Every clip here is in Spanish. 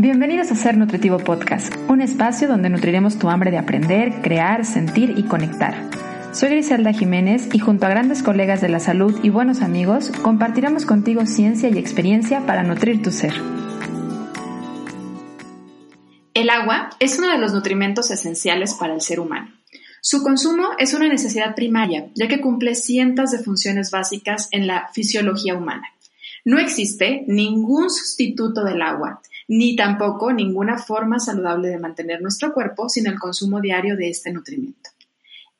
Bienvenidos a Ser Nutritivo Podcast, un espacio donde nutriremos tu hambre de aprender, crear, sentir y conectar. Soy Griselda Jiménez y junto a grandes colegas de la salud y buenos amigos, compartiremos contigo ciencia y experiencia para nutrir tu ser. El agua es uno de los nutrimentos esenciales para el ser humano. Su consumo es una necesidad primaria, ya que cumple cientos de funciones básicas en la fisiología humana. No existe ningún sustituto del agua, ni tampoco ninguna forma saludable de mantener nuestro cuerpo sin el consumo diario de este nutrimento.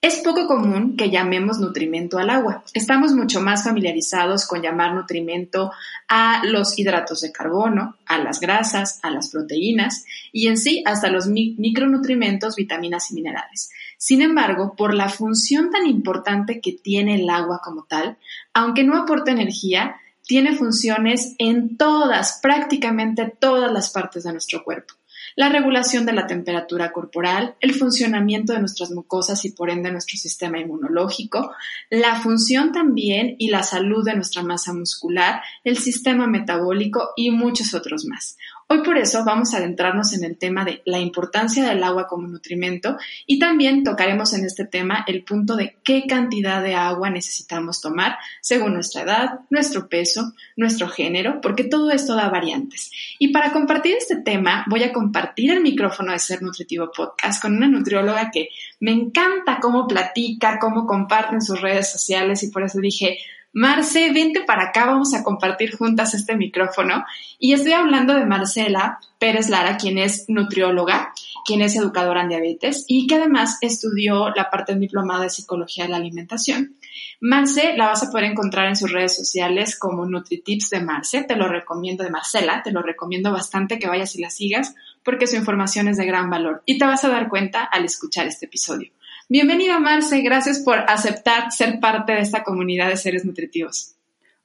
Es poco común que llamemos nutrimento al agua. Estamos mucho más familiarizados con llamar nutrimento a los hidratos de carbono, a las grasas, a las proteínas y en sí hasta los micronutrimentos, vitaminas y minerales. Sin embargo, por la función tan importante que tiene el agua como tal, aunque no aporta energía, tiene funciones en todas, prácticamente todas las partes de nuestro cuerpo. La regulación de la temperatura corporal, el funcionamiento de nuestras mucosas y por ende nuestro sistema inmunológico, la función también y la salud de nuestra masa muscular, el sistema metabólico y muchos otros más. Hoy por eso vamos a adentrarnos en el tema de la importancia del agua como nutrimento y también tocaremos en este tema el punto de qué cantidad de agua necesitamos tomar según nuestra edad, nuestro peso, nuestro género, porque todo esto da variantes. Y para compartir este tema voy a compartir el micrófono de Ser Nutritivo Podcast con una nutrióloga que me encanta cómo platica, cómo comparte en sus redes sociales y por eso dije, Marce, vente para acá, vamos a compartir juntas este micrófono. Y estoy hablando de Marcela Pérez Lara, quien es nutrióloga, quien es educadora en diabetes y que además estudió la parte diplomada de psicología de la alimentación. Marce la vas a poder encontrar en sus redes sociales como NutriTips de Marce. Te lo recomiendo de Marcela, te lo recomiendo bastante que vayas y la sigas porque su información es de gran valor y te vas a dar cuenta al escuchar este episodio. Bienvenida Marce, gracias por aceptar ser parte de esta comunidad de seres nutritivos.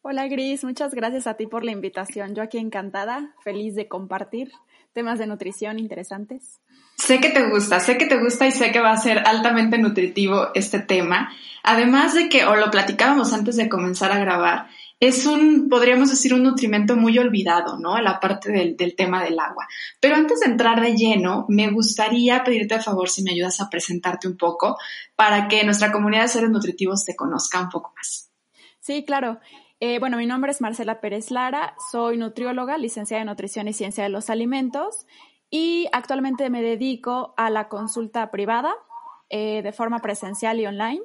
Hola Gris, muchas gracias a ti por la invitación. Yo aquí encantada, feliz de compartir temas de nutrición interesantes. Sé que te gusta, sé que te gusta y sé que va a ser altamente nutritivo este tema. Además de que, o lo platicábamos antes de comenzar a grabar, es un, podríamos decir, un nutrimento muy olvidado, ¿no? La parte del, del, tema del agua. Pero antes de entrar de lleno, me gustaría pedirte de favor si me ayudas a presentarte un poco para que nuestra comunidad de seres nutritivos te conozca un poco más. Sí, claro. Eh, bueno, mi nombre es Marcela Pérez Lara, soy nutrióloga, licenciada en nutrición y ciencia de los alimentos y actualmente me dedico a la consulta privada eh, de forma presencial y online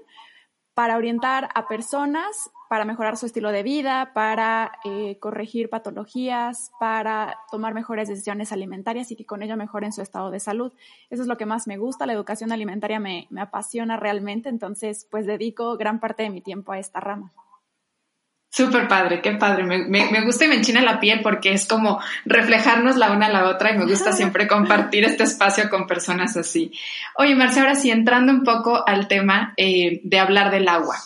para orientar a personas para mejorar su estilo de vida, para eh, corregir patologías, para tomar mejores decisiones alimentarias y que con ello mejoren su estado de salud. Eso es lo que más me gusta, la educación alimentaria me, me apasiona realmente, entonces pues dedico gran parte de mi tiempo a esta rama. Súper padre, qué padre. Me, me, me, gusta y me enchina la piel porque es como reflejarnos la una a la otra y me gusta siempre compartir este espacio con personas así. Oye, Marcia, ahora sí, entrando un poco al tema eh, de hablar del agua.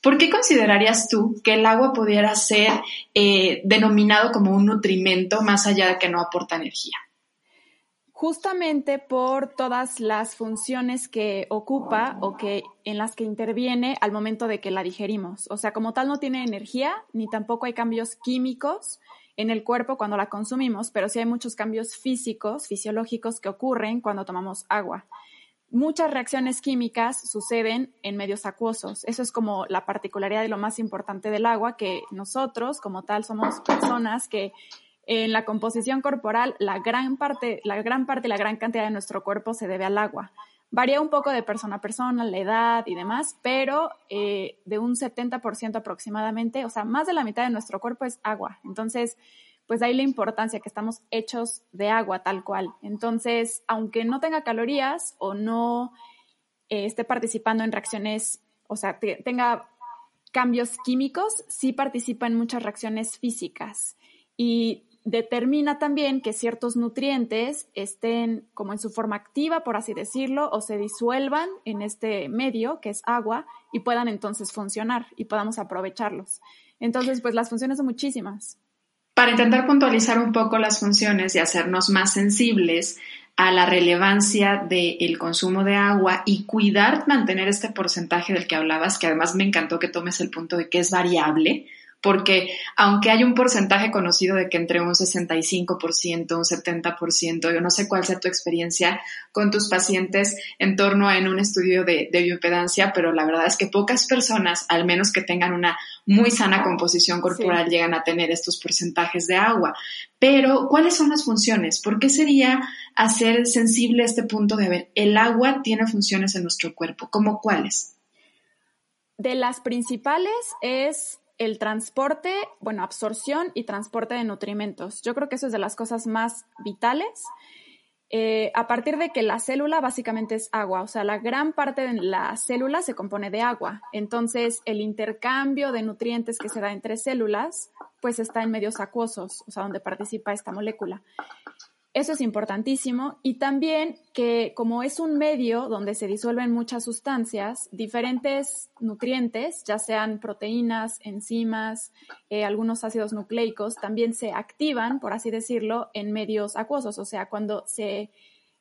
¿Por qué considerarías tú que el agua pudiera ser eh, denominado como un nutrimento más allá de que no aporta energía? Justamente por todas las funciones que ocupa o que en las que interviene al momento de que la digerimos. O sea, como tal no tiene energía ni tampoco hay cambios químicos en el cuerpo cuando la consumimos, pero sí hay muchos cambios físicos, fisiológicos que ocurren cuando tomamos agua. Muchas reacciones químicas suceden en medios acuosos. Eso es como la particularidad de lo más importante del agua, que nosotros como tal somos personas que en la composición corporal la gran parte, la gran parte, la gran cantidad de nuestro cuerpo se debe al agua. Varía un poco de persona a persona, la edad y demás, pero eh, de un 70% aproximadamente, o sea, más de la mitad de nuestro cuerpo es agua. Entonces, pues ahí la importancia que estamos hechos de agua tal cual. Entonces, aunque no tenga calorías o no eh, esté participando en reacciones, o sea, tenga cambios químicos, sí participa en muchas reacciones físicas y determina también que ciertos nutrientes estén como en su forma activa, por así decirlo, o se disuelvan en este medio, que es agua, y puedan entonces funcionar y podamos aprovecharlos. Entonces, pues las funciones son muchísimas. Para intentar puntualizar un poco las funciones y hacernos más sensibles a la relevancia del consumo de agua y cuidar mantener este porcentaje del que hablabas, que además me encantó que tomes el punto de que es variable, porque aunque hay un porcentaje conocido de que entre un 65%, un 70%, yo no sé cuál sea tu experiencia con tus pacientes en torno a en un estudio de, de bioimpedancia, pero la verdad es que pocas personas, al menos que tengan una muy sana composición corporal, llegan a tener estos porcentajes de agua. Pero, ¿cuáles son las funciones? ¿Por qué sería hacer sensible este punto de ver, el agua tiene funciones en nuestro cuerpo? ¿Cómo cuáles? De las principales es el transporte, bueno, absorción y transporte de nutrimentos. Yo creo que eso es de las cosas más vitales. Eh, a partir de que la célula básicamente es agua, o sea, la gran parte de la célula se compone de agua. Entonces, el intercambio de nutrientes que se da entre células, pues está en medios acuosos, o sea, donde participa esta molécula. Eso es importantísimo. Y también que como es un medio donde se disuelven muchas sustancias, diferentes nutrientes, ya sean proteínas, enzimas, eh, algunos ácidos nucleicos, también se activan, por así decirlo, en medios acuosos. O sea, cuando se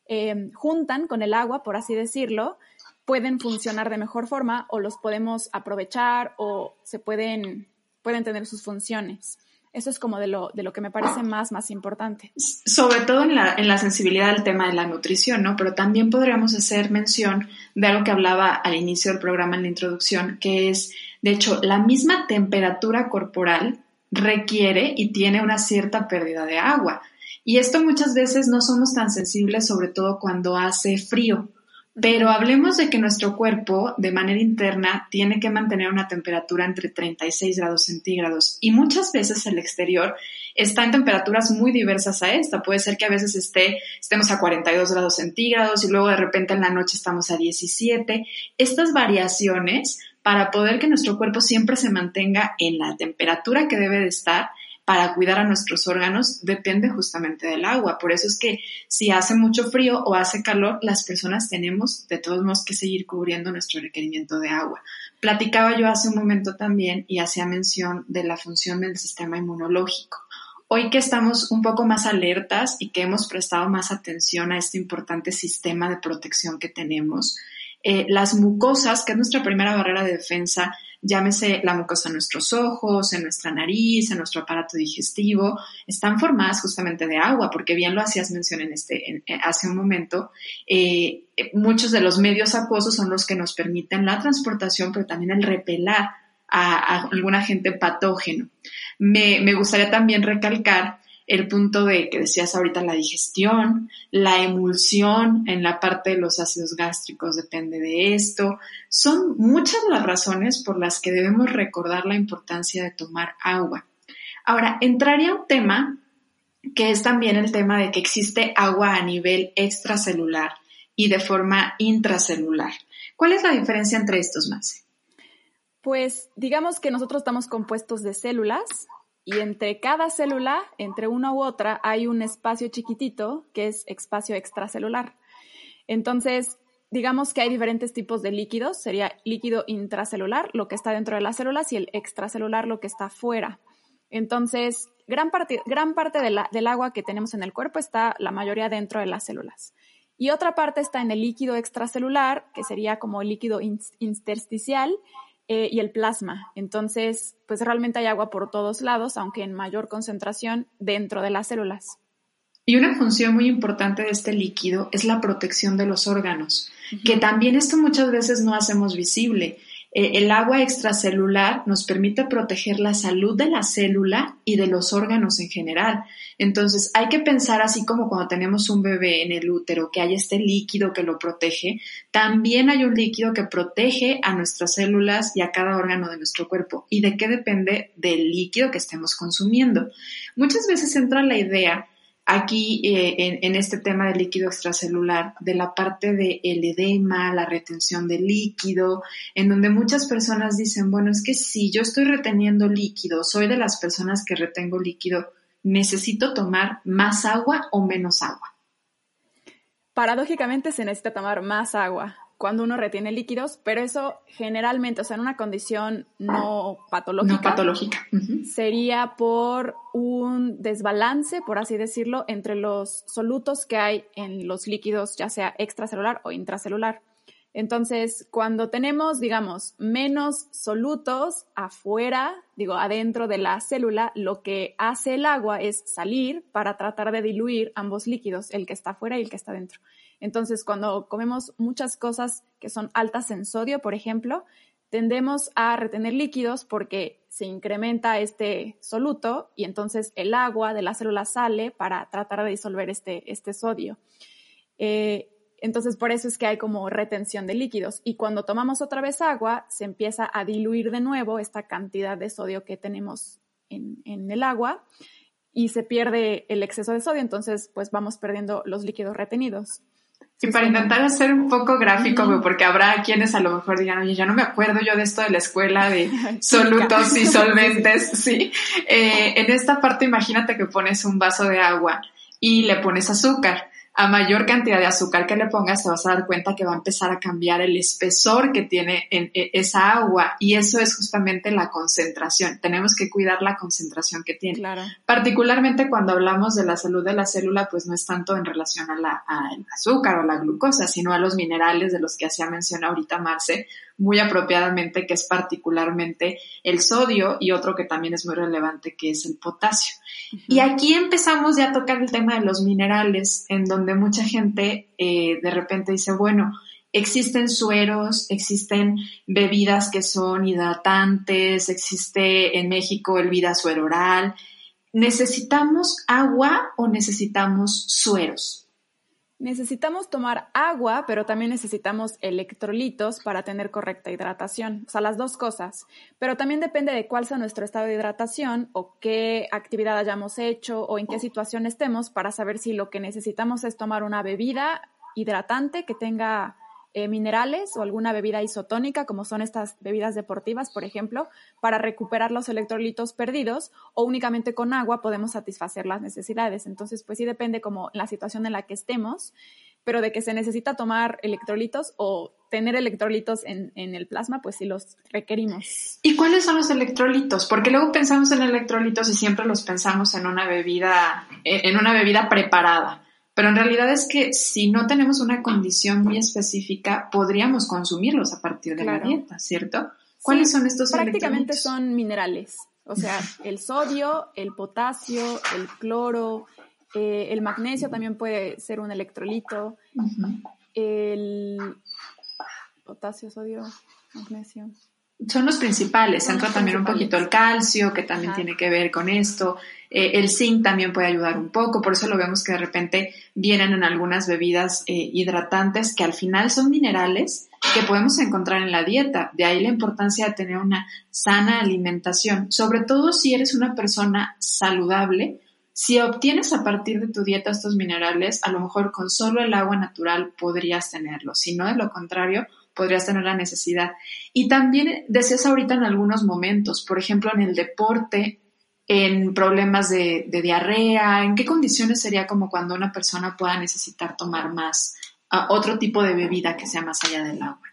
eh, juntan con el agua, por así decirlo, pueden funcionar de mejor forma o los podemos aprovechar o se pueden, pueden tener sus funciones. Eso es como de lo, de lo que me parece más, más importante. Sobre todo en la, en la sensibilidad al tema de la nutrición, ¿no? Pero también podríamos hacer mención de algo que hablaba al inicio del programa en la introducción, que es, de hecho, la misma temperatura corporal requiere y tiene una cierta pérdida de agua. Y esto muchas veces no somos tan sensibles, sobre todo cuando hace frío. Pero hablemos de que nuestro cuerpo, de manera interna, tiene que mantener una temperatura entre 36 grados centígrados y muchas veces el exterior está en temperaturas muy diversas a esta. Puede ser que a veces esté, estemos a 42 grados centígrados y luego de repente en la noche estamos a 17. Estas variaciones, para poder que nuestro cuerpo siempre se mantenga en la temperatura que debe de estar, para cuidar a nuestros órganos depende justamente del agua. Por eso es que si hace mucho frío o hace calor, las personas tenemos de todos modos que seguir cubriendo nuestro requerimiento de agua. Platicaba yo hace un momento también y hacía mención de la función del sistema inmunológico. Hoy que estamos un poco más alertas y que hemos prestado más atención a este importante sistema de protección que tenemos, eh, las mucosas, que es nuestra primera barrera de defensa, llámese la mucosa en nuestros ojos, en nuestra nariz, en nuestro aparato digestivo, están formadas justamente de agua, porque bien lo hacías mención en este, hace un momento, eh, muchos de los medios acuosos son los que nos permiten la transportación, pero también el repelar a, algún agente patógeno. Me, me gustaría también recalcar el punto de que decías ahorita la digestión, la emulsión en la parte de los ácidos gástricos depende de esto. Son muchas las razones por las que debemos recordar la importancia de tomar agua. Ahora, entraría un tema que es también el tema de que existe agua a nivel extracelular y de forma intracelular. ¿Cuál es la diferencia entre estos, más? Pues digamos que nosotros estamos compuestos de células y entre cada célula, entre una u otra, hay un espacio chiquitito que es espacio extracelular. Entonces, digamos que hay diferentes tipos de líquidos. Sería líquido intracelular, lo que está dentro de las células, y el extracelular, lo que está fuera. Entonces, gran parte, gran parte del agua que tenemos en el cuerpo está la mayoría dentro de las células. Y otra parte está en el líquido extracelular, que sería como líquido intersticial, eh, y el plasma. Entonces, pues realmente hay agua por todos lados, aunque en mayor concentración dentro de las células. Y una función muy importante de este líquido es la protección de los órganos, que también esto muchas veces no hacemos visible. Eh, el agua extracelular nos permite proteger la salud de la célula y de los órganos en general. Entonces hay que pensar así como cuando tenemos un bebé en el útero, que hay este líquido que lo protege, también hay un líquido que protege a nuestras células y a cada órgano de nuestro cuerpo. ¿Y de qué depende del líquido que estemos consumiendo? Muchas veces entra la idea aquí eh, en, este tema del líquido extracelular, de la parte del edema, la retención de líquido, en donde muchas personas dicen, bueno, es que si yo estoy reteniendo líquido, soy de las personas que retengo líquido, ¿necesito tomar más agua o menos agua? Paradójicamente se necesita tomar más agua cuando uno retiene líquidos, pero eso generalmente, o sea, en una condición no patológica, no patológica. sería por un desbalance, por así decirlo, entre los solutos que hay en los líquidos, ya sea extracelular o intracelular. Entonces, cuando tenemos, digamos, menos solutos afuera, digo, adentro de la célula, lo que hace el agua es salir para tratar de diluir ambos líquidos, el que está afuera y el que está dentro. Entonces, cuando comemos muchas cosas que son altas en sodio, por ejemplo, tendemos a retener líquidos porque se incrementa este soluto y entonces el agua de la célula sale para tratar de disolver este, este sodio. Eh, entonces, por eso es que hay como retención de líquidos. Y cuando tomamos otra vez agua, se empieza a diluir de nuevo esta cantidad de sodio que tenemos en, en el agua y se pierde el exceso de sodio. Entonces, pues vamos perdiendo los líquidos retenidos. Y para intentar hacer un poco gráfico, porque habrá quienes a lo mejor digan, oye, ya no me acuerdo yo de esto de la escuela de solutos y solventes, sí. Eh, en esta parte imagínate que pones un vaso de agua y le pones azúcar a mayor cantidad de azúcar que le pongas, te vas a dar cuenta que va a empezar a cambiar el espesor que tiene en, e, esa agua y eso es justamente la concentración. Tenemos que cuidar la concentración que tiene. Particularmente cuando hablamos de la salud de la célula, pues no es tanto en relación a la, al azúcar o la glucosa, sino a los minerales de los que hacía mención ahorita Marce, muy apropiadamente, que es particularmente el sodio y otro que también es muy relevante, que es el potasio. Y aquí empezamos ya a tocar el tema de los minerales, en donde mucha gente eh, de repente dice, bueno, existen sueros, existen bebidas que son hidratantes, existe en México el vida suero oral. ¿Necesitamos agua o necesitamos sueros? Necesitamos tomar agua, pero también necesitamos electrolitos para tener correcta hidratación. O sea, las dos cosas. Pero también depende de cuál sea nuestro estado de hidratación o qué actividad hayamos hecho o en qué situación estemos para saber si lo que necesitamos es tomar una bebida hidratante que tenga eh, minerales o alguna bebida isotónica, como son estas bebidas deportivas, por ejemplo, para recuperar los electrolitos perdidos, o únicamente con agua podemos satisfacer las necesidades. Entonces, pues sí depende como la situación en la que estemos, pero de que se necesita tomar electrolitos o tener electrolitos en, en, el plasma, pues sí los requerimos. ¿Y cuáles son los electrolitos? Porque luego pensamos en electrolitos y siempre los pensamos en una bebida, en una bebida preparada. Pero en realidad es que si no tenemos una condición muy específica, podríamos consumirlos a partir de la dieta, ¿cierto? ¿Cuáles son estos Prácticamente son minerales. O sea, el sodio, el potasio, el cloro, eh, el magnesio también puede ser un electrolito. El potasio, sodio, magnesio son los principales. Entra también un poquito el calcio, que también tiene que ver con esto. Eh, el zinc también puede ayudar un poco. Por eso lo vemos que de repente vienen en algunas bebidas eh, hidratantes que al final son minerales que podemos encontrar en la dieta. De ahí la importancia de tener una sana alimentación. Sobre todo si eres una persona saludable. Si obtienes a partir de tu dieta estos minerales, a lo mejor con solo el agua natural podrías tenerlos. Si no, de lo contrario, podrías tener la necesidad. Y también decías ahorita en algunos momentos, por ejemplo, en el deporte, en problemas de, diarrea, ¿en qué condiciones sería como cuando una persona pueda necesitar tomar más ah, otro tipo de bebida que sea más allá del agua?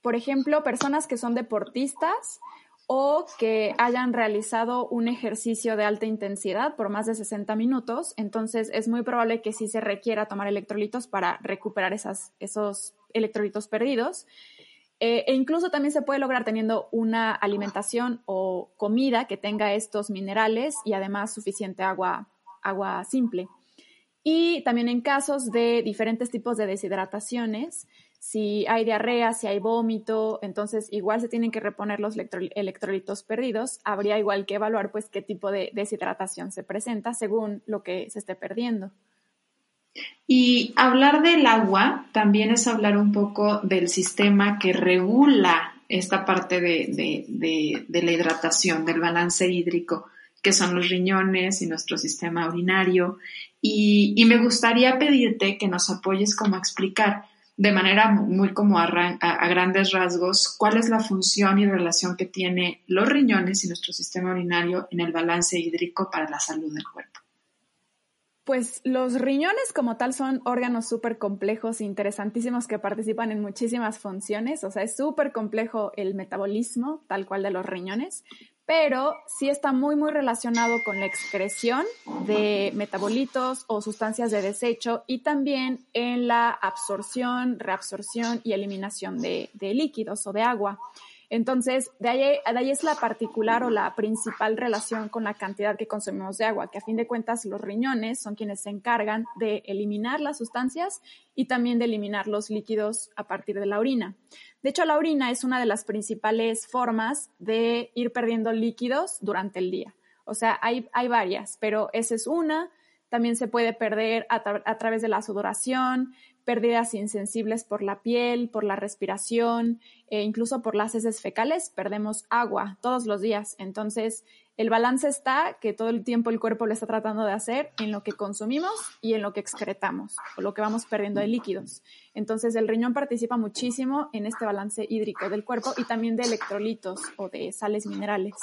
Por ejemplo, personas que son deportistas o que hayan realizado un ejercicio de alta intensidad por más de 60 minutos, entonces es muy probable que sí se requiera tomar electrolitos para recuperar esas, esos electrolitos perdidos. Eh, e incluso también se puede lograr teniendo una alimentación o comida que tenga estos minerales y además suficiente agua, agua simple. Y también en casos de diferentes tipos de deshidrataciones, si hay diarrea, si hay vómito, entonces igual se tienen que reponer los electrolitos perdidos. Habría igual que evaluar pues qué tipo de deshidratación se presenta según lo que se esté perdiendo. Y hablar del agua también es hablar un poco del sistema que regula esta parte de, la hidratación, del balance hídrico, que son los riñones y nuestro sistema urinario. Y, y me gustaría pedirte que nos apoyes como a explicar de manera muy como a, a, grandes rasgos cuál es la función y relación que tiene los riñones y nuestro sistema urinario en el balance hídrico para la salud del cuerpo. Pues los riñones como tal son órganos súper complejos e interesantísimos que participan en muchísimas funciones, o sea, es súper complejo el metabolismo tal cual de los riñones, pero sí está muy, muy relacionado con la excreción de metabolitos o sustancias de desecho y también en la absorción, reabsorción y eliminación de, de líquidos o de agua. Entonces, de ahí, de ahí, es la particular o la principal relación con la cantidad que consumimos de agua, que a fin de cuentas los riñones son quienes se encargan de eliminar las sustancias y también de eliminar los líquidos a partir de la orina. De hecho, la orina es una de las principales formas de ir perdiendo líquidos durante el día. O sea, hay, hay varias, pero esa es una. También se puede perder a, a través de la sudoración, pérdidas insensibles por la piel, por la respiración, e incluso por las heces fecales, perdemos agua todos los días. Entonces, el balance está que todo el tiempo el cuerpo lo está tratando de hacer en lo que consumimos y en lo que excretamos, o lo que vamos perdiendo de líquidos. Entonces, el riñón participa muchísimo en este balance hídrico del cuerpo y también de electrolitos o de sales minerales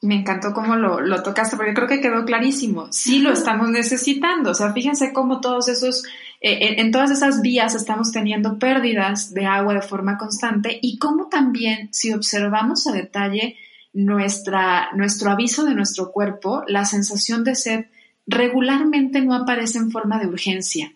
me encantó cómo lo, lo, tocaste, porque creo que quedó clarísimo. Sí lo estamos necesitando. O sea, fíjense cómo todos esos, eh, en todas esas vías estamos teniendo pérdidas de agua de forma constante y cómo también, si observamos a detalle nuestra, nuestro aviso de nuestro cuerpo, la sensación de sed regularmente no aparece en forma de urgencia.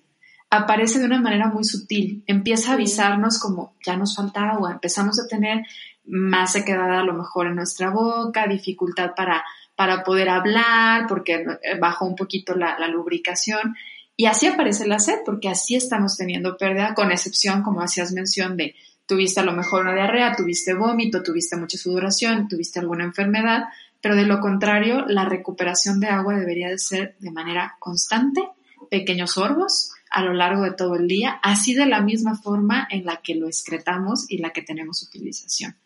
Aparece de una manera muy sutil. Empieza a avisarnos como ya nos falta agua. Empezamos a tener más sequedad a lo mejor en nuestra boca, dificultad para, para poder hablar, porque bajó un poquito la, la lubricación. Y así aparece la sed, porque así estamos teniendo pérdida, con excepción, como hacías mención, de tuviste a lo mejor una diarrea, tuviste vómito, tuviste mucha sudoración, tuviste alguna enfermedad, pero de lo contrario, la recuperación de agua debería de ser de manera constante, pequeños sorbos a lo largo de todo el día, así de la misma forma en la que lo excretamos y la que tenemos utilización.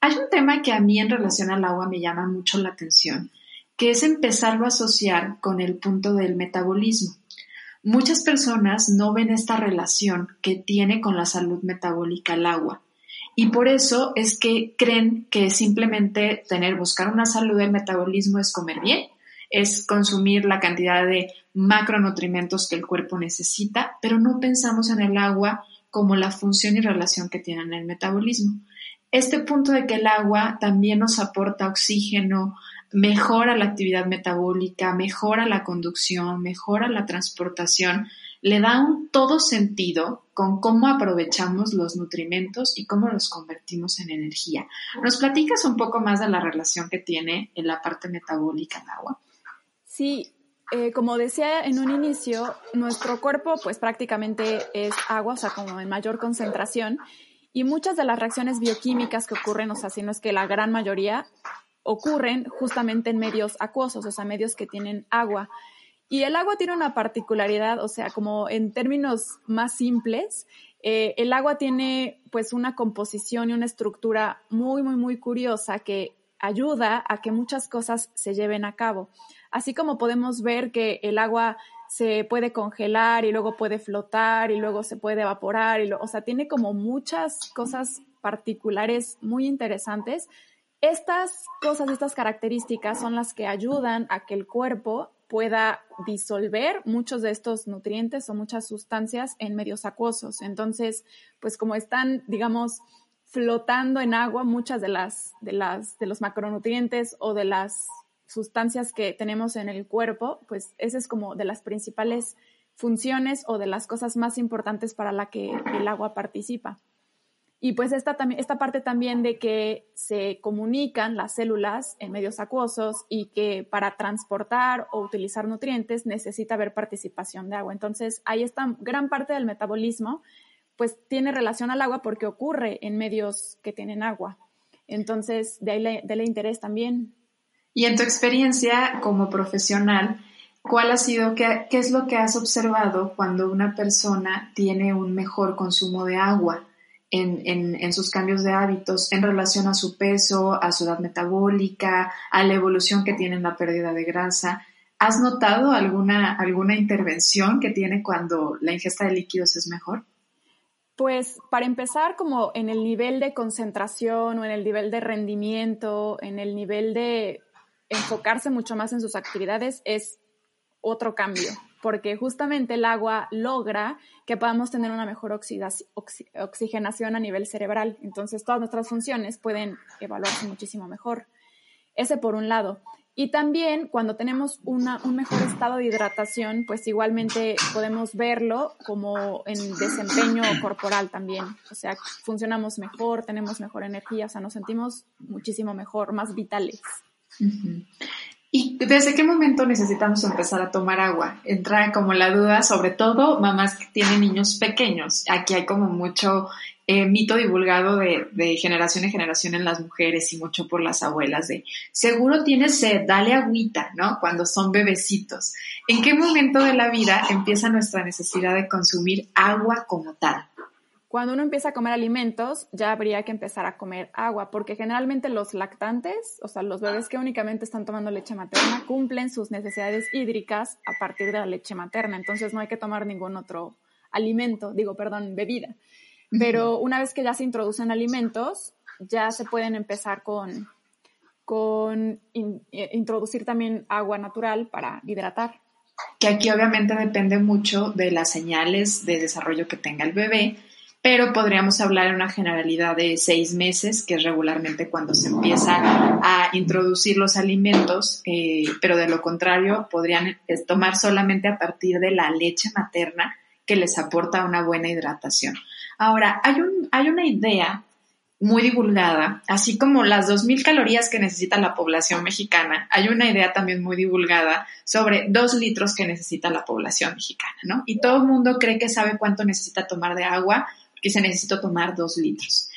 Hay un tema que a mí en relación al agua me llama mucho la atención, que es empezarlo a asociar con el punto del metabolismo. Muchas personas no ven esta relación que tiene con la salud metabólica el agua. Y por eso es que creen que simplemente tener, buscar una salud del metabolismo es comer bien, es consumir la cantidad de macronutrientes que el cuerpo necesita, pero no pensamos en el agua como la función y relación que tiene en el metabolismo este punto de que el agua también nos aporta oxígeno, mejora la actividad metabólica, mejora la conducción, mejora la transportación, le da un todo sentido con cómo aprovechamos los nutrimentos y cómo los convertimos en energía. ¿Nos platicas un poco más de la relación que tiene en la parte metabólica el agua? Sí, eh, como decía en un inicio, nuestro cuerpo pues prácticamente es agua, o sea, como en mayor concentración, y muchas de las reacciones bioquímicas que ocurren, o sea, si no es que la gran mayoría, ocurren justamente en medios acuosos, o sea, medios que tienen agua. Y el agua tiene una particularidad, o sea, como en términos más simples, eh, el agua tiene pues una composición y una estructura muy, muy, muy curiosa que ayuda a que muchas cosas se lleven a cabo. Así como podemos ver que el agua se puede congelar y luego puede flotar y luego se puede evaporar, y o sea, tiene como muchas cosas particulares muy interesantes. Estas cosas, estas características son las que ayudan a que el cuerpo pueda disolver muchos de estos nutrientes o muchas sustancias en medios acuosos. Entonces, pues como están, digamos, flotando en agua muchas de las de las de los macronutrientes o de las sustancias que tenemos en el cuerpo, pues esa es como de las principales funciones o de las cosas más importantes para la que el agua participa. Y pues esta, esta parte también de que se comunican las células en medios acuosos y que para transportar o utilizar nutrientes necesita haber participación de agua. Entonces, ahí está gran parte del metabolismo, pues tiene relación al agua porque ocurre en medios que tienen agua. Entonces, de ahí le, interés también. Y en tu experiencia como profesional, ¿cuál ha sido, qué, qué, es lo que has observado cuando una persona tiene un mejor consumo de agua en, en, en, sus cambios de hábitos en relación a su peso, a su edad metabólica, a la evolución que tiene en la pérdida de grasa? ¿Has notado alguna, alguna intervención que tiene cuando la ingesta de líquidos es mejor? Pues para empezar, como en el nivel de concentración o en el nivel de rendimiento, en el nivel de enfocarse mucho más en sus actividades es otro cambio, porque justamente el agua logra que podamos tener una mejor oxigenación a nivel cerebral. Entonces, todas nuestras funciones pueden evaluarse muchísimo mejor. Ese por un lado. Y también cuando tenemos un mejor estado de hidratación, pues igualmente podemos verlo como en desempeño corporal también. O sea, funcionamos mejor, tenemos mejor energía, o sea, nos sentimos muchísimo mejor, más vitales. ¿Y desde qué momento necesitamos empezar a tomar agua? Entra como la duda, sobre todo mamás que tienen niños pequeños. Aquí hay como mucho eh, mito divulgado de, generación en generación en las mujeres y mucho por las abuelas de seguro tienes sed, dale agüita, ¿no? Cuando son bebecitos. ¿En qué momento de la vida empieza nuestra necesidad de consumir agua como tal? Cuando uno empieza a comer alimentos, ya habría que empezar a comer agua, porque generalmente los lactantes, o sea, los bebés que únicamente están tomando leche materna, cumplen sus necesidades hídricas a partir de la leche materna. Entonces no hay que tomar ningún otro alimento, digo, perdón, bebida. Pero una vez que ya se introducen alimentos, ya se pueden empezar con, con eh, introducir también agua natural para hidratar. Que aquí obviamente depende mucho de las señales de desarrollo que tenga el bebé, pero podríamos hablar en una generalidad de seis meses, que es regularmente cuando se empieza a introducir los alimentos, eh, pero de lo contrario podrían tomar solamente a partir de la leche materna que les aporta una buena hidratación. Ahora, hay, un, hay una idea muy divulgada, así como las 2.000 calorías que necesita la población mexicana, hay una idea también muy divulgada sobre dos litros que necesita la población mexicana, ¿no? Y todo el mundo cree que sabe cuánto necesita tomar de agua, que se necesita tomar dos litros.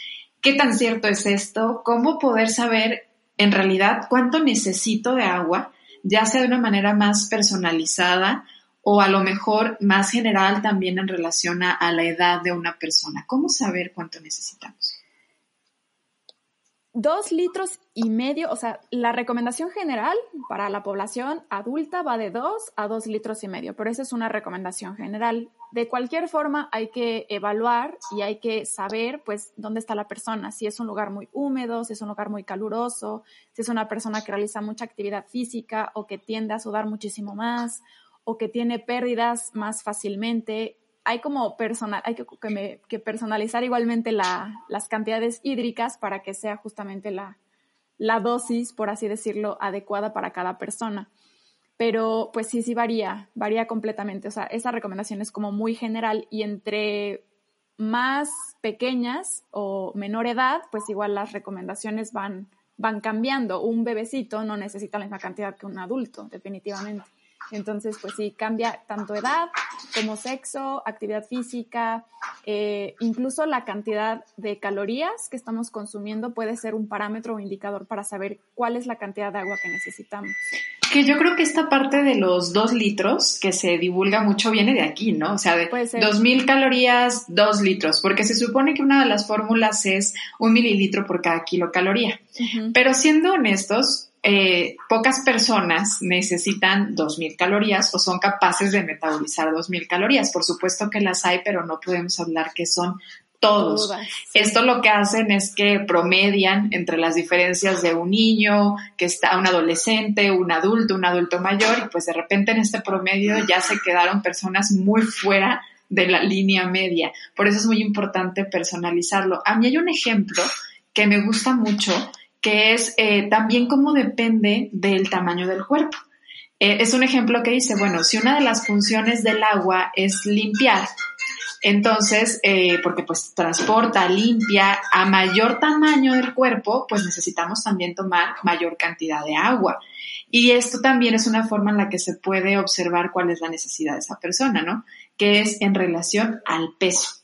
¿Qué tan cierto es esto? ¿Cómo poder saber en realidad cuánto necesito de agua, ya sea de una manera más personalizada o a lo mejor más general también en relación a, la edad de una persona. ¿Cómo saber cuánto necesitamos? Dos litros y medio, o sea, la recomendación general para la población adulta va de dos a dos litros y medio, pero esa es una recomendación general. De cualquier forma, hay que evaluar y hay que saber, pues, dónde está la persona, si es un lugar muy húmedo, si es un lugar muy caluroso, si es una persona que realiza mucha actividad física o que tiende a sudar muchísimo más o que tiene pérdidas más fácilmente. Hay como personal, hay que, personalizar igualmente las cantidades hídricas para que sea justamente la, la dosis, por así decirlo, adecuada para cada persona. Pero pues sí, sí varía, varía completamente. O sea, esa recomendación es como muy general y entre más pequeñas o menor edad, pues igual las recomendaciones van, van cambiando. Un bebecito no necesita la misma cantidad que un adulto, definitivamente. Entonces, pues sí, cambia tanto edad como sexo, actividad física, eh, incluso la cantidad de calorías que estamos consumiendo puede ser un parámetro o indicador para saber cuál es la cantidad de agua que necesitamos. Que yo creo que esta parte de los dos litros que se divulga mucho viene de aquí, ¿no? O sea, de dos mil calorías, dos litros, porque se supone que una de las fórmulas es un mililitro por cada kilocaloría. Pero siendo honestos, eh, pocas personas necesitan 2.000 calorías o son capaces de metabolizar 2.000 calorías. Por supuesto que las hay, pero no podemos hablar que son todos. Esto lo que hacen es que promedian entre las diferencias de un niño, que está un adolescente, un adulto, un adulto mayor, y pues de repente en este promedio ya se quedaron personas muy fuera de la línea media. Por eso es muy importante personalizarlo. A mí hay un ejemplo que me gusta mucho que es eh, también cómo depende del tamaño del cuerpo. Eh, es un ejemplo que dice, bueno, si una de las funciones del agua es limpiar, entonces, eh, porque pues transporta, limpia, a mayor tamaño del cuerpo, pues necesitamos también tomar mayor cantidad de agua. Y esto también es una forma en la que se puede observar cuál es la necesidad de esa persona, ¿no? Que es en relación al peso.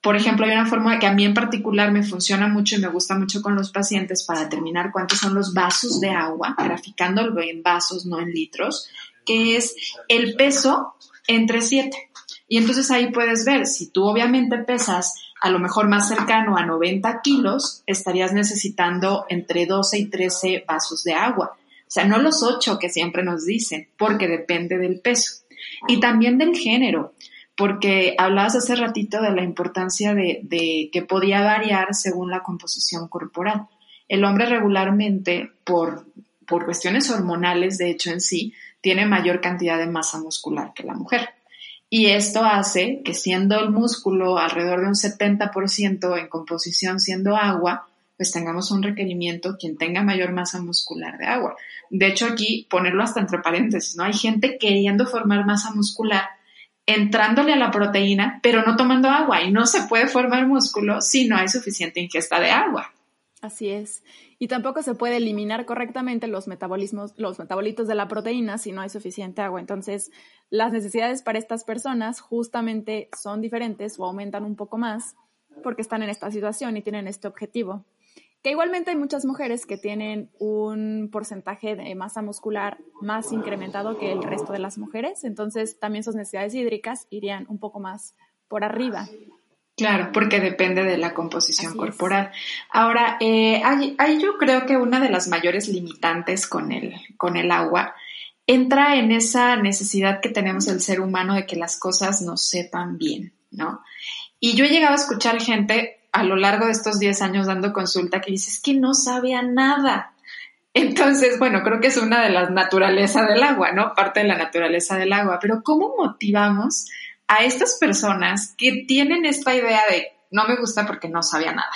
Por ejemplo, hay una forma que a mí en particular me funciona mucho y me gusta mucho con los pacientes para determinar cuántos son los vasos de agua, graficándolo en vasos, no en litros, que es el peso entre 7. Y entonces ahí puedes ver, si tú obviamente pesas a lo mejor más cercano a 90 kilos, estarías necesitando entre 12 y 13 vasos de agua. O sea, no los 8 que siempre nos dicen, porque depende del peso. Y también del género porque hablabas hace ratito de la importancia de, que podía variar según la composición corporal. El hombre regularmente, por, por cuestiones hormonales, de hecho en sí, tiene mayor cantidad de masa muscular que la mujer. Y esto hace que siendo el músculo alrededor de un 70% en composición siendo agua, pues tengamos un requerimiento quien tenga mayor masa muscular de agua. De hecho, aquí ponerlo hasta entre paréntesis, ¿no? Hay gente queriendo formar masa muscular, entrándole a la proteína, pero no tomando agua y no se puede formar músculo si no hay suficiente ingesta de agua. Así es. Y tampoco se puede eliminar correctamente los metabolismos, los metabolitos de la proteína si no hay suficiente agua. Entonces, las necesidades para estas personas justamente son diferentes o aumentan un poco más porque están en esta situación y tienen este objetivo. Que igualmente hay muchas mujeres que tienen un porcentaje de masa muscular más incrementado que el resto de las mujeres, entonces también sus necesidades hídricas irían un poco más por arriba. Claro, porque depende de la composición corporal. Ahora, eh, hay, yo creo que una de las mayores limitantes con el, con el agua entra en esa necesidad que tenemos el ser humano de que las cosas nos sepan bien, ¿no? Y yo he llegado a escuchar gente a lo largo de estos 10 años dando consulta que dice, es que no sabe a nada. Entonces, bueno, creo que es una de las naturalezas del agua, ¿no? Parte de la naturaleza del agua. Pero ¿cómo motivamos a estas personas que tienen esta idea de no me gusta porque no sabía nada?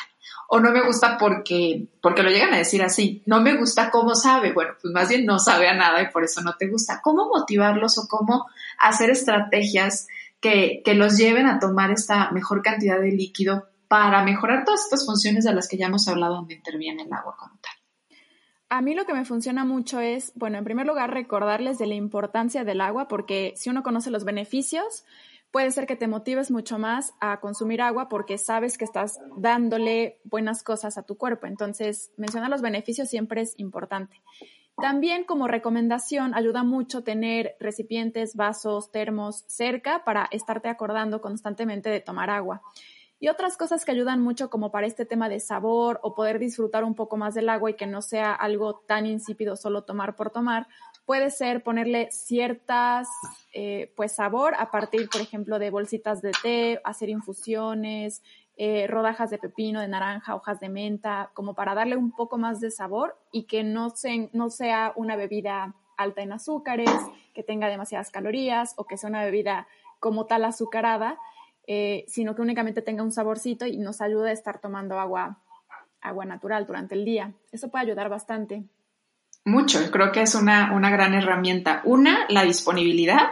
O no me gusta porque, porque lo llegan a decir así, no me gusta cómo sabe. Bueno, pues más bien no sabe a nada y por eso no te gusta. ¿Cómo motivarlos o cómo hacer estrategias que, que los lleven a tomar esta mejor cantidad de líquido para mejorar todas estas funciones de las que ya hemos hablado donde interviene el agua como tal. A mí lo que me funciona mucho es, bueno, en primer lugar, recordarles de la importancia del agua, porque si uno conoce los beneficios, puede ser que te motives mucho más a consumir agua porque sabes que estás dándole buenas cosas a tu cuerpo. Entonces, mencionar los beneficios siempre es importante. También como recomendación ayuda mucho tener recipientes, vasos, termos cerca para estarte acordando constantemente de tomar agua. Y otras cosas que ayudan mucho como para este tema de sabor o poder disfrutar un poco más del agua y que no sea algo tan insípido solo tomar por tomar, puede ser ponerle ciertas, eh, pues sabor a partir, por ejemplo, de bolsitas de té, hacer infusiones, eh, rodajas de pepino, de naranja, hojas de menta, como para darle un poco más de sabor y que no, se, no sea una bebida alta en azúcares, que tenga demasiadas calorías o que sea una bebida como tal azucarada, eh, sino que únicamente tenga un saborcito y nos ayude a estar tomando agua, agua natural durante el día. Eso puede ayudar bastante. Mucho, creo que es una, una gran herramienta. Una, la disponibilidad,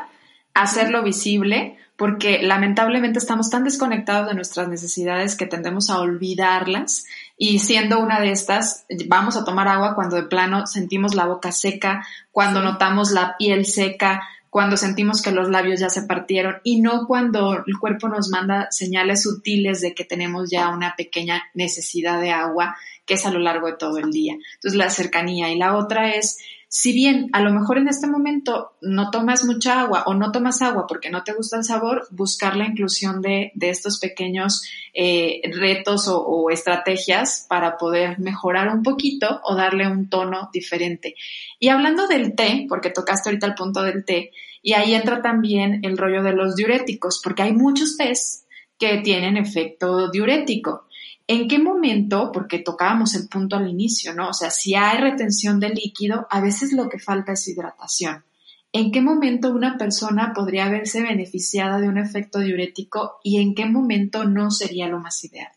hacerlo visible, porque lamentablemente estamos tan desconectados de nuestras necesidades que tendemos a olvidarlas y siendo una de estas, vamos a tomar agua cuando de plano sentimos la boca seca, cuando notamos la piel seca, cuando sentimos que los labios ya se partieron y no cuando el cuerpo nos manda señales sutiles de que tenemos ya una pequeña necesidad de agua que es a lo largo de todo el día. Entonces la cercanía y la otra es, si bien a lo mejor en este momento no tomas mucha agua o no tomas agua porque no te gusta el sabor, buscar la inclusión de, estos pequeños eh, retos o, o estrategias para poder mejorar un poquito o darle un tono diferente. Y hablando del té, porque tocaste ahorita el punto del té, y ahí entra también el rollo de los diuréticos, porque hay muchos tés que tienen efecto diurético. ¿En qué momento? Porque tocábamos el punto al inicio, ¿no? O sea, si hay retención de líquido, a veces lo que falta es hidratación. ¿En qué momento una persona podría verse beneficiada de un efecto diurético y en qué momento no sería lo más ideal?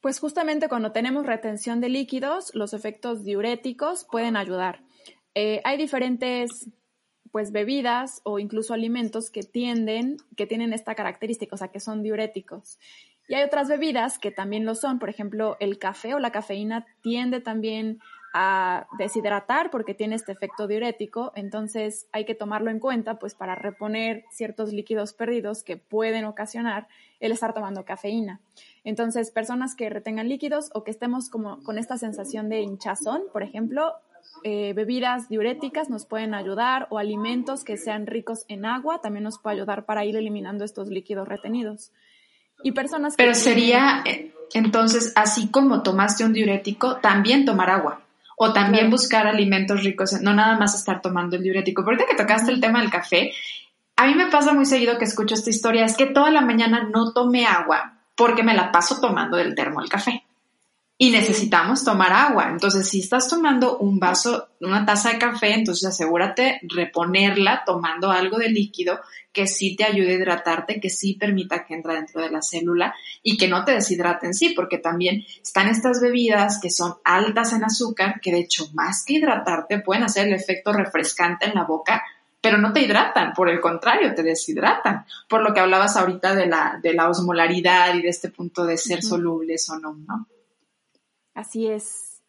Pues justamente cuando tenemos retención de líquidos, los efectos diuréticos pueden ayudar. Eh, hay diferentes pues bebidas o incluso alimentos que tienden, que tienen esta característica, o sea, que son diuréticos. Y hay otras bebidas que también lo son, por ejemplo, el café o la cafeína tiende también a deshidratar porque tiene este efecto diurético, entonces hay que tomarlo en cuenta pues para reponer ciertos líquidos perdidos que pueden ocasionar el estar tomando cafeína. Entonces, personas que retengan líquidos o que estemos como con esta sensación de hinchazón, por ejemplo, eh, bebidas diuréticas nos pueden ayudar o alimentos que sean ricos en agua también nos puede ayudar para ir eliminando estos líquidos retenidos. Y personas Pero sería eh, entonces, así como tomaste un diurético, también tomar agua. O también buscar alimentos ricos, no nada más estar tomando el diurético. Ahorita que tocaste el tema del café, a mí me pasa muy seguido que escucho esta historia, es que toda la mañana no tomé agua porque me la paso tomando del termo el café. Y necesitamos tomar agua. Entonces, si estás tomando un vaso, una taza de café, entonces asegúrate reponerla tomando algo de líquido que sí te ayude a hidratarte, que sí permita que entre dentro de la célula y que no te deshidrate en sí, porque también están estas bebidas que son altas en azúcar, que de hecho más que hidratarte pueden hacer el efecto refrescante en la boca, pero no te hidratan, por el contrario, te deshidratan, por lo que hablabas ahorita de la, de la osmolaridad y de este punto de ser solubles o no, ¿no? Así es.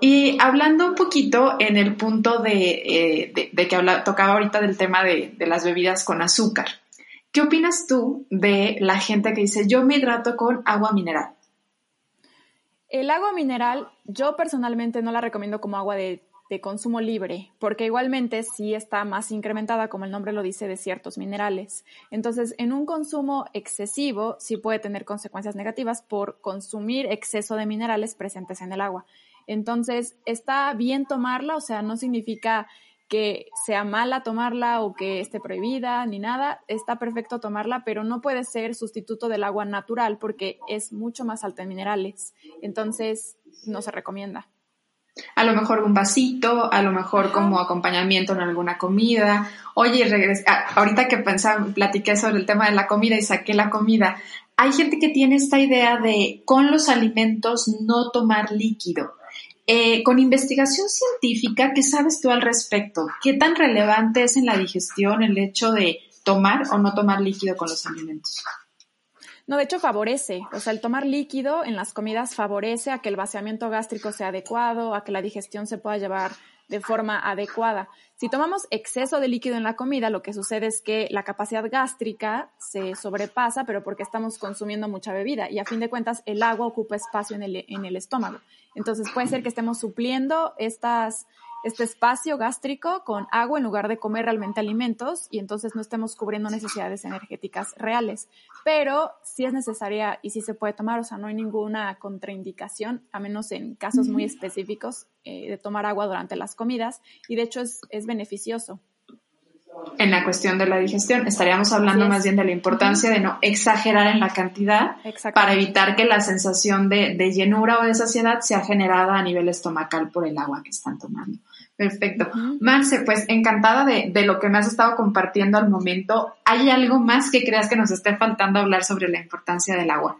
Y hablando un poquito en el punto de, eh, que tocaba ahorita del tema de, de, las bebidas con azúcar, ¿qué opinas tú de la gente que dice yo me hidrato con agua mineral? El agua mineral, yo personalmente no la recomiendo como agua de de consumo libre, porque igualmente sí está más incrementada, como el nombre lo dice, de ciertos minerales. Entonces, en un consumo excesivo sí puede tener consecuencias negativas por consumir exceso de minerales presentes en el agua. Entonces, está bien tomarla, o sea, no significa que sea mala tomarla o que esté prohibida ni nada, está perfecto tomarla, pero no puede ser sustituto del agua natural porque es mucho más alta en minerales. Entonces, no se recomienda. A lo mejor un vasito, a lo mejor como acompañamiento en alguna comida. Oye, ah, ahorita que pensaba, platiqué sobre el tema de la comida y saqué la comida. Hay gente que tiene esta idea de con los alimentos no tomar líquido. Eh, con investigación científica, ¿qué sabes tú al respecto? ¿Qué tan relevante es en la digestión el hecho de tomar o no tomar líquido con los alimentos? No, de hecho favorece, o sea, el tomar líquido en las comidas favorece a que el vaciamiento gástrico sea adecuado, a que la digestión se pueda llevar de forma adecuada. Si tomamos exceso de líquido en la comida, lo que sucede es que la capacidad gástrica se sobrepasa, pero porque estamos consumiendo mucha bebida y a fin de cuentas el agua ocupa espacio en el, en el estómago. Entonces puede ser que estemos supliendo estas este espacio gástrico con agua en lugar de comer realmente alimentos y entonces no estemos cubriendo necesidades energéticas reales. Pero sí es necesaria y sí se puede tomar, o sea, no hay ninguna contraindicación, a menos en casos muy específicos, eh, de tomar agua durante las comidas y de hecho es, es beneficioso en la cuestión de la digestión. Estaríamos hablando más bien de la importancia de no exagerar en la cantidad para evitar que la sensación de, llenura o de saciedad sea generada a nivel estomacal por el agua que están tomando. Perfecto. Marce, pues encantada de, lo que me has estado compartiendo al momento. ¿Hay algo más que creas que nos esté faltando hablar sobre la importancia del agua?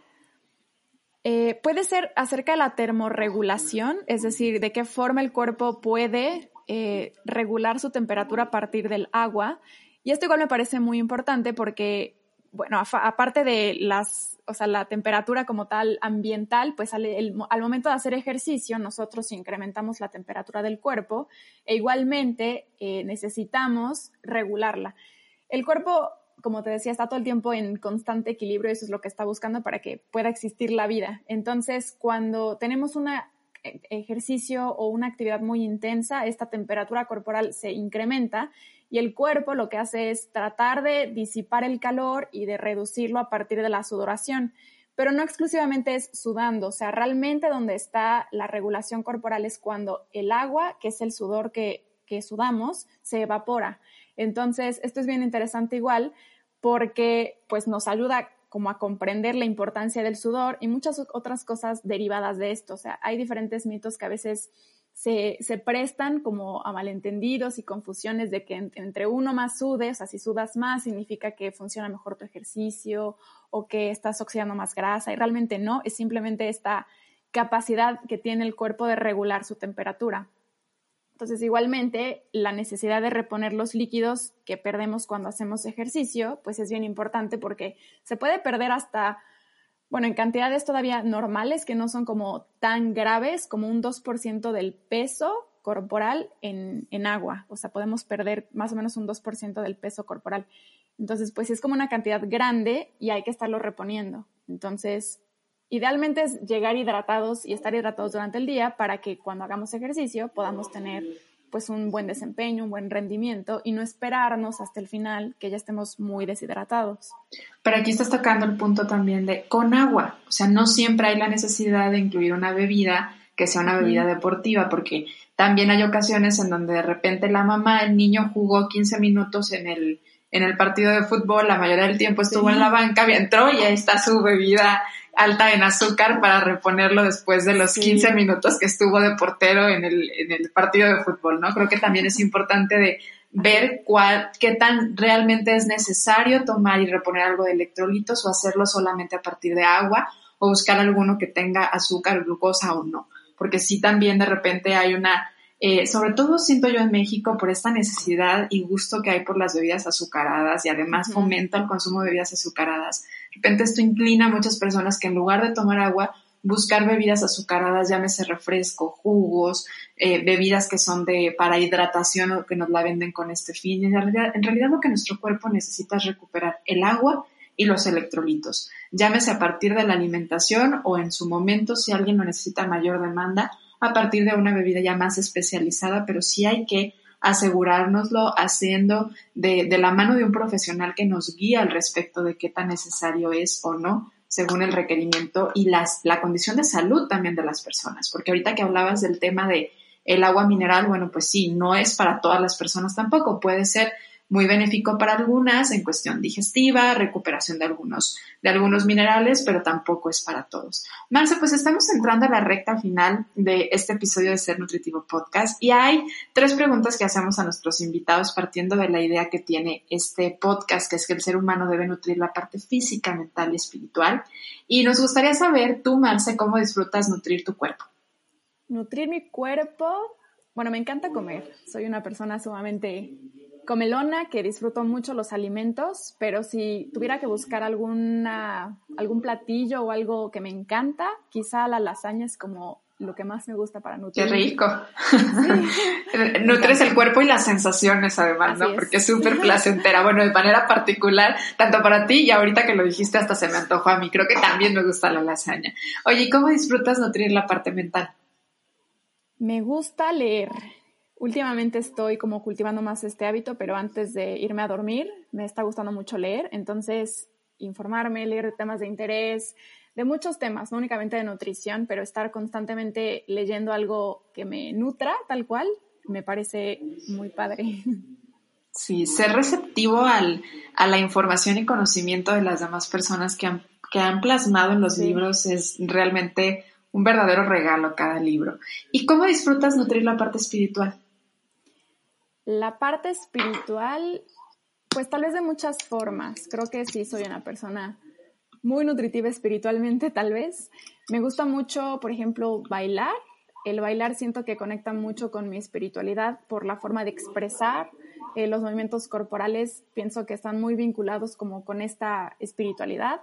Eh, puede ser acerca de la termorregulación, es decir, de qué forma el cuerpo puede eh, regular su temperatura a partir del agua. Y esto igual me parece muy importante porque, bueno, aparte de las o sea, la temperatura como tal ambiental, pues al, momento de hacer ejercicio nosotros incrementamos la temperatura del cuerpo e igualmente eh, necesitamos regularla. El cuerpo, como te decía, está todo el tiempo en constante equilibrio eso es lo que está buscando para que pueda existir la vida. Entonces, cuando tenemos un e, ejercicio o una actividad muy intensa, esta temperatura corporal se incrementa y el cuerpo lo que hace es tratar de disipar el calor y de reducirlo a partir de la sudoración, pero no exclusivamente es sudando, o sea, realmente donde está la regulación corporal es cuando el agua, que es el sudor que, que sudamos, se evapora. Entonces, esto es bien interesante igual porque pues nos ayuda como a comprender la importancia del sudor y muchas otras cosas derivadas de esto. O sea, hay diferentes mitos que a veces se, prestan como a malentendidos y confusiones de que entre uno más sude, o sea, si sudas más significa que funciona mejor tu ejercicio o que estás oxidando más grasa y realmente no, es simplemente esta capacidad que tiene el cuerpo de regular su temperatura. Entonces, igualmente, la necesidad de reponer los líquidos que perdemos cuando hacemos ejercicio, pues es bien importante porque se puede perder hasta bueno, en cantidades todavía normales que no son como tan graves como un 2% del peso corporal en, en, agua. O sea, podemos perder más o menos un 2% del peso corporal. Entonces, pues es como una cantidad grande y hay que estarlo reponiendo. Entonces, idealmente es llegar hidratados y estar hidratados durante el día para que cuando hagamos ejercicio podamos tener pues un buen desempeño, un buen rendimiento y no esperarnos hasta el final que ya estemos muy deshidratados. Pero aquí estás tocando el punto también de con agua, o sea, no siempre hay la necesidad de incluir una bebida que sea una bebida deportiva, porque también hay ocasiones en donde de repente la mamá, el niño jugó 15 minutos en el, en el partido de fútbol, la mayoría del tiempo estuvo en la banca, entró y ahí está su bebida alta en azúcar para reponerlo después de los 15 minutos que estuvo de portero en el, en el partido de fútbol, ¿no? Creo que también es importante de ver cuál, qué tan realmente es necesario tomar y reponer algo de electrolitos o hacerlo solamente a partir de agua o buscar alguno que tenga azúcar, glucosa o no. Porque sí también de repente hay una, eh, sobre todo siento yo en México por esta necesidad y gusto que hay por las bebidas azucaradas y además fomenta el consumo de bebidas azucaradas. De repente esto inclina a muchas personas que en lugar de tomar agua, buscar bebidas azucaradas, llámese refresco, jugos, eh, bebidas que son de para hidratación o que nos la venden con este fin. En realidad, lo que nuestro cuerpo necesita es recuperar el agua y los electrolitos, llámese a partir de la alimentación o en su momento, si alguien lo necesita mayor demanda, a partir de una bebida ya más especializada, pero sí hay que asegurárnoslo haciendo de, de la mano de un profesional que nos guía al respecto de qué tan necesario es o no según el requerimiento y las, la condición de salud también de las personas. Porque ahorita que hablabas del tema de el agua mineral, bueno, pues sí, no es para todas las personas tampoco. Puede ser muy benéfico para algunas en cuestión digestiva, recuperación de algunos, de algunos minerales, pero tampoco es para todos. Marce, pues estamos entrando a la recta final de este episodio de Ser Nutritivo Podcast y hay tres preguntas que hacemos a nuestros invitados partiendo de la idea que tiene este podcast, que es que el ser humano debe nutrir la parte física, mental y espiritual. Y nos gustaría saber, tú, Marce, cómo disfrutas nutrir tu cuerpo. Nutrir mi cuerpo, bueno, me encanta comer. Soy una persona sumamente comelona que disfruto mucho los alimentos, pero si tuviera que buscar alguna, algún platillo o algo que me encanta, quizá la lasaña es como lo que más me gusta para nutrir. Qué rico. Nutres el cuerpo y las sensaciones además, ¿no? Porque es súper placentera. Bueno, de manera particular, tanto para ti y ahorita que lo dijiste hasta se me antojó a mí. Creo que también me gusta la lasaña. Oye, ¿y cómo disfrutas nutrir la parte mental? Me gusta leer. Últimamente estoy como cultivando más este hábito, pero antes de irme a dormir me está gustando mucho leer, entonces informarme, leer temas de interés, de muchos temas, no únicamente de nutrición, pero estar constantemente leyendo algo que me nutra tal cual, me parece muy padre. Sí, ser receptivo al, a la información y conocimiento de las demás personas que han, que han plasmado en los libros es realmente un verdadero regalo cada libro. ¿Y cómo disfrutas nutrir la parte espiritual? La parte espiritual, pues tal vez de muchas formas. Creo que sí soy una persona muy nutritiva espiritualmente, tal vez. Me gusta mucho, por ejemplo, bailar. El bailar siento que conecta mucho con mi espiritualidad por la forma de expresar. Eh, los movimientos corporales pienso que están muy vinculados como con esta espiritualidad.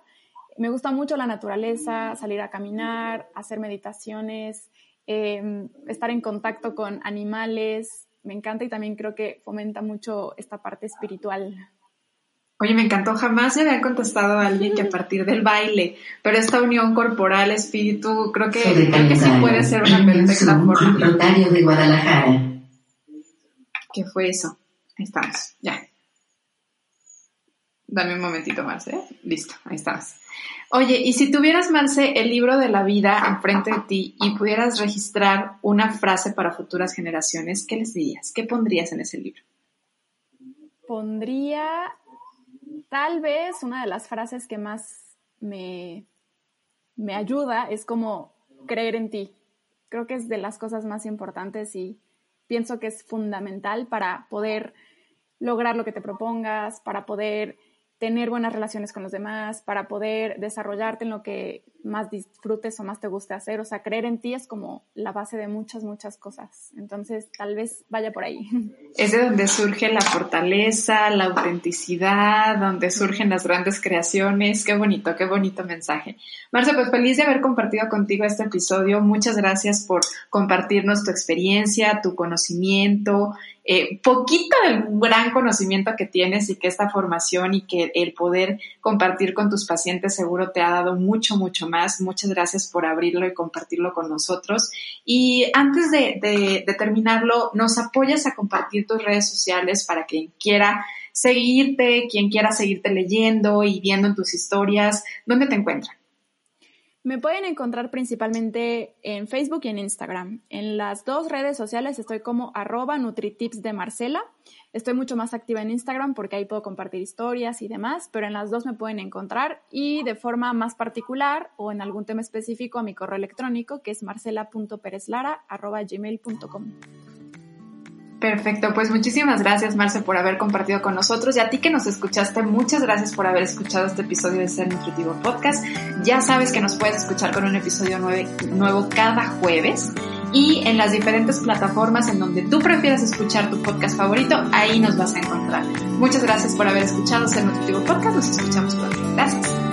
Me gusta mucho la naturaleza, salir a caminar, hacer meditaciones, em, estar en contacto con animales, me encanta y también creo que fomenta mucho esta parte espiritual. Oye, me encantó, jamás se había contestado a alguien que a partir del baile, pero esta unión corporal, espíritu, creo que, sí puede ser una perfecta forma. de Guadalajara. ¿Qué fue eso? Ahí estamos, ya. Dame un momentito ¿eh? Listo, ahí estamos. Oye, y si tuvieras, Marce, el libro de la vida enfrente de ti y pudieras registrar una frase para futuras generaciones, ¿qué les dirías? ¿Qué pondrías en ese libro? Pondría tal vez una de las frases que más me, me ayuda es como creer en ti. Creo que es de las cosas más importantes y pienso que es fundamental para poder lograr lo que te propongas, para poder tener buenas relaciones con los demás, para poder desarrollarte en lo que más disfrutes o más te guste hacer. O sea, creer en ti es como la base de muchas, muchas cosas. Entonces, tal vez vaya por ahí. Es de donde surge la fortaleza, la autenticidad, donde surgen las grandes creaciones. Qué bonito, qué bonito mensaje. Marcia, pues feliz de haber compartido contigo este episodio. Muchas gracias por compartirnos tu experiencia, tu conocimiento, eh, poquito del gran conocimiento que tienes y que esta formación y que el poder compartir con tus pacientes seguro te ha dado mucho, mucho más. Muchas gracias por abrirlo y compartirlo con nosotros. Y antes de, terminarlo, nos apoyas a compartir tus redes sociales para quien quiera seguirte, quien quiera seguirte leyendo y viendo en tus historias, ¿dónde te encuentran? Me pueden encontrar principalmente en Facebook y en Instagram. En las dos redes sociales estoy como arroba Nutritips de Marcela. Estoy mucho más activa en Instagram porque ahí puedo compartir historias y demás, pero en las dos me pueden encontrar y de forma más particular o en algún tema específico a mi correo electrónico que es marcela.perezlara.gmail.com. Perfecto, pues muchísimas gracias Marce por haber compartido con nosotros y a ti que nos escuchaste, muchas gracias por haber escuchado este episodio de Ser Nutritivo Podcast. Ya sabes que nos puedes escuchar con un episodio nuevo cada jueves y en las diferentes plataformas en donde tú prefieras escuchar tu podcast favorito, ahí nos vas a encontrar. Muchas gracias por haber escuchado Ser Nutritivo Podcast, nos escuchamos pronto. Gracias.